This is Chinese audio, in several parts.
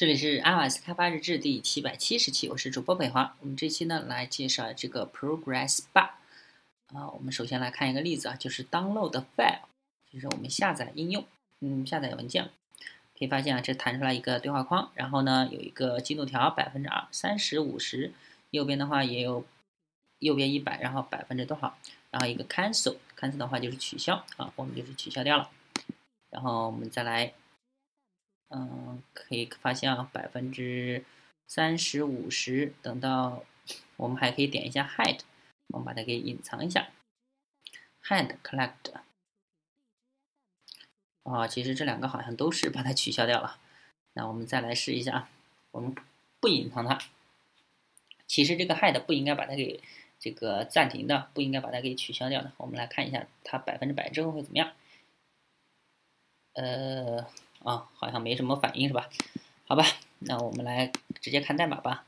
这里是 iOS 开发日志第七百七十期，我是主播北华。我们这期呢来介绍这个 Progress Bar 啊。我们首先来看一个例子啊，就是 Download File，就是我们下载应用，嗯，下载文件。可以发现啊，这弹出来一个对话框，然后呢有一个进度条百分之二、三十、五十，右边的话也有右边一百，然后百分之多少，然后一个 Cancel，Cancel 的话就是取消啊，我们就是取消掉了。然后我们再来。嗯，可以发现啊，百分之三十五十，等到我们还可以点一下 hide，我们把它给隐藏一下，hide collect。啊，其实这两个好像都是把它取消掉了。那我们再来试一下啊，我们不隐藏它。其实这个 hide 不应该把它给这个暂停的，不应该把它给取消掉的。我们来看一下它百分之百之后会怎么样。呃。啊，好像没什么反应是吧？好吧，那我们来直接看代码吧。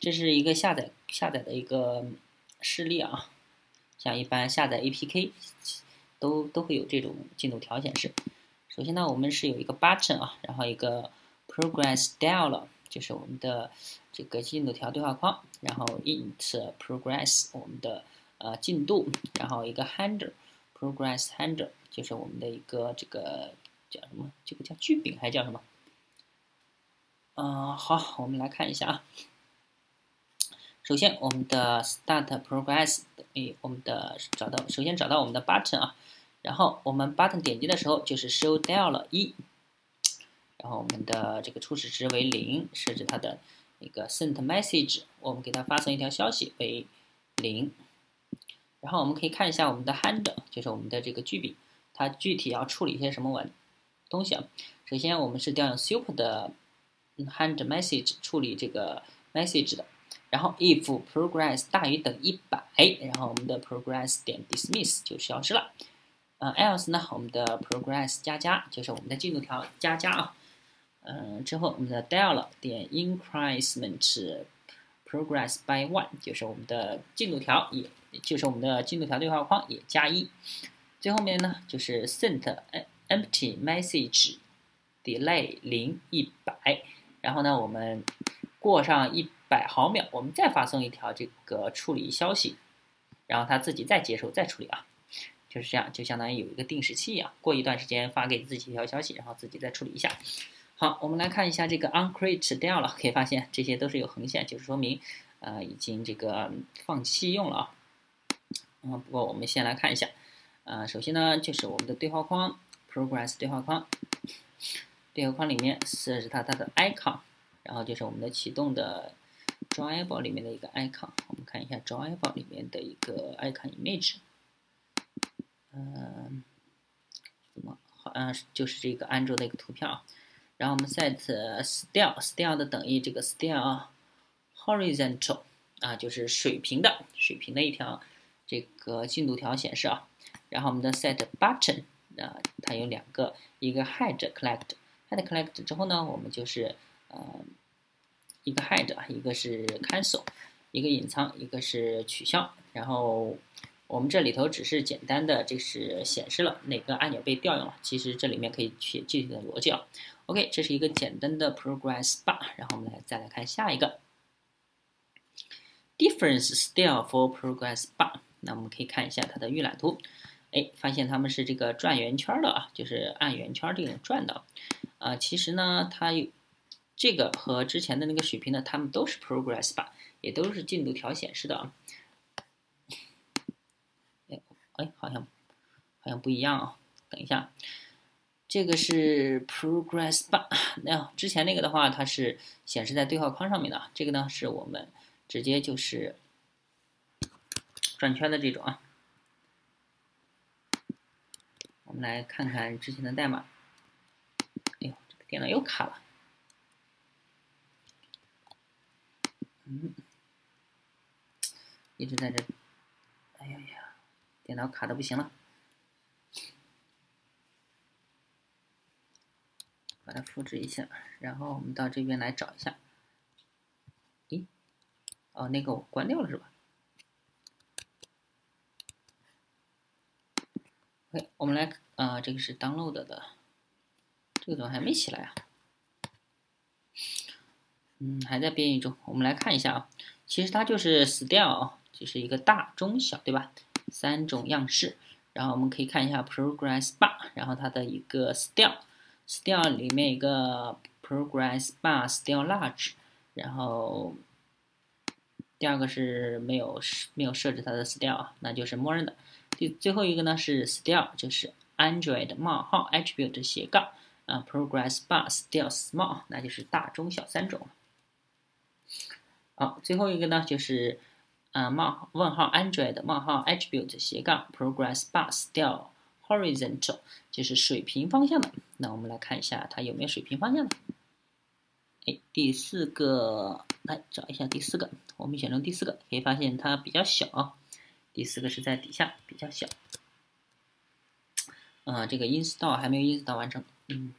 这是一个下载下载的一个示例啊，像一般下载 APK 都都会有这种进度条显示。首先呢，我们是有一个 button 啊，然后一个 progress dial 就是我们的这个进度条对话框，然后 int progress 我们的呃进度，然后一个 handle progress handle 就是我们的一个这个。叫什么？这个叫剧饼还叫什么？嗯，好，我们来看一下啊。首先，我们的 start progress，哎，我们的找到，首先找到我们的 button 啊，然后我们 button 点击的时候就是 show dial 一，然后我们的这个初始值为零，设置它的一个 sent message，我们给它发送一条消息为零，然后我们可以看一下我们的 handle，就是我们的这个句柄，它具体要处理一些什么文。东西啊，首先我们是调用 super 的 hand message 处理这个 message 的，然后 if progress 大于等于一百，然后我们的 progress 点 dismiss 就消失了，呃 else 呢，我们的 progress 加加就是我们的进度条加加啊，嗯，之后我们的 dial 点 increment progress by one 就是我们的进度条也就是我们的进度条对话框也加一，最后面呢就是 sent 哎 empty message delay 零一百，然后呢，我们过上一百毫秒，我们再发送一条这个处理消息，然后它自己再接收再处理啊，就是这样，就相当于有一个定时器一样，过一段时间发给自己一条消息，然后自己再处理一下。好，我们来看一下这个 uncreate 掉了，可以发现这些都是有横线，就是说明呃已经这个放弃用了啊。嗯，不过我们先来看一下，呃，首先呢就是我们的对话框。Progress 对话框，对话框里面设置它它的 icon，然后就是我们的启动的 Drawable 里面的一个 icon。我们看一下 Drawable 里面的一个 icon image，嗯，怎么好像就是这个安卓的一个图片啊。然后我们 set style，style 的等于这个 style horizontal 啊，就是水平的水平的一条这个进度条显示啊。然后我们的 set button。那，它有两个，一个 hide collect，hide collect 之后呢，我们就是呃一个 hide，一个是 cancel，一个隐藏，一个是取消。然后我们这里头只是简单的就是显示了哪个按钮被调用了，其实这里面可以写具体的逻辑啊。OK，这是一个简单的 progress bar，然后我们来再来看下一个 difference style for progress bar，那我们可以看一下它的预览图。哎，发现他们是这个转圆圈的啊，就是按圆圈这种转的，啊，其实呢，它有这个和之前的那个水平呢，它们都是 progress 吧，也都是进度条显示的啊。哎，哎，好像好像不一样啊，等一下，这个是 progress bar，那之前那个的话，它是显示在对话框上面的，这个呢是我们直接就是转圈的这种啊。我们来看看之前的代码。哎呦，这个电脑又卡了。嗯，一直在这。哎呀呀，电脑卡的不行了。把它复制一下，然后我们到这边来找一下。咦？哦，那个我关掉了是吧？OK，我们来啊，这个是 download 的，这个怎么还没起来啊？嗯，还在编译中。我们来看一下啊，其实它就是 style，就是一个大、中、小，对吧？三种样式。然后我们可以看一下 Progress Bar，然后它的一个 style，style 里面一个 Progress Bar Style Large，然后第二个是没有没有设置它的 style，那就是默认的。第最后一个呢是 style，就是 Android 冒号 Attribute 斜杠啊 Progress Bar Style Small，那就是大中小三种。好，最后一个呢就是。啊冒问号 Android 冒号 Attribute 斜杠 Progress Bar Style Horizontal 就是水平方向的。那我们来看一下它有没有水平方向的。哎，第四个来找一下第四个，我们选中第四个，可以发现它比较小。第四个是在底下比较小。啊，这个 install 还没有 install 完成。嗯，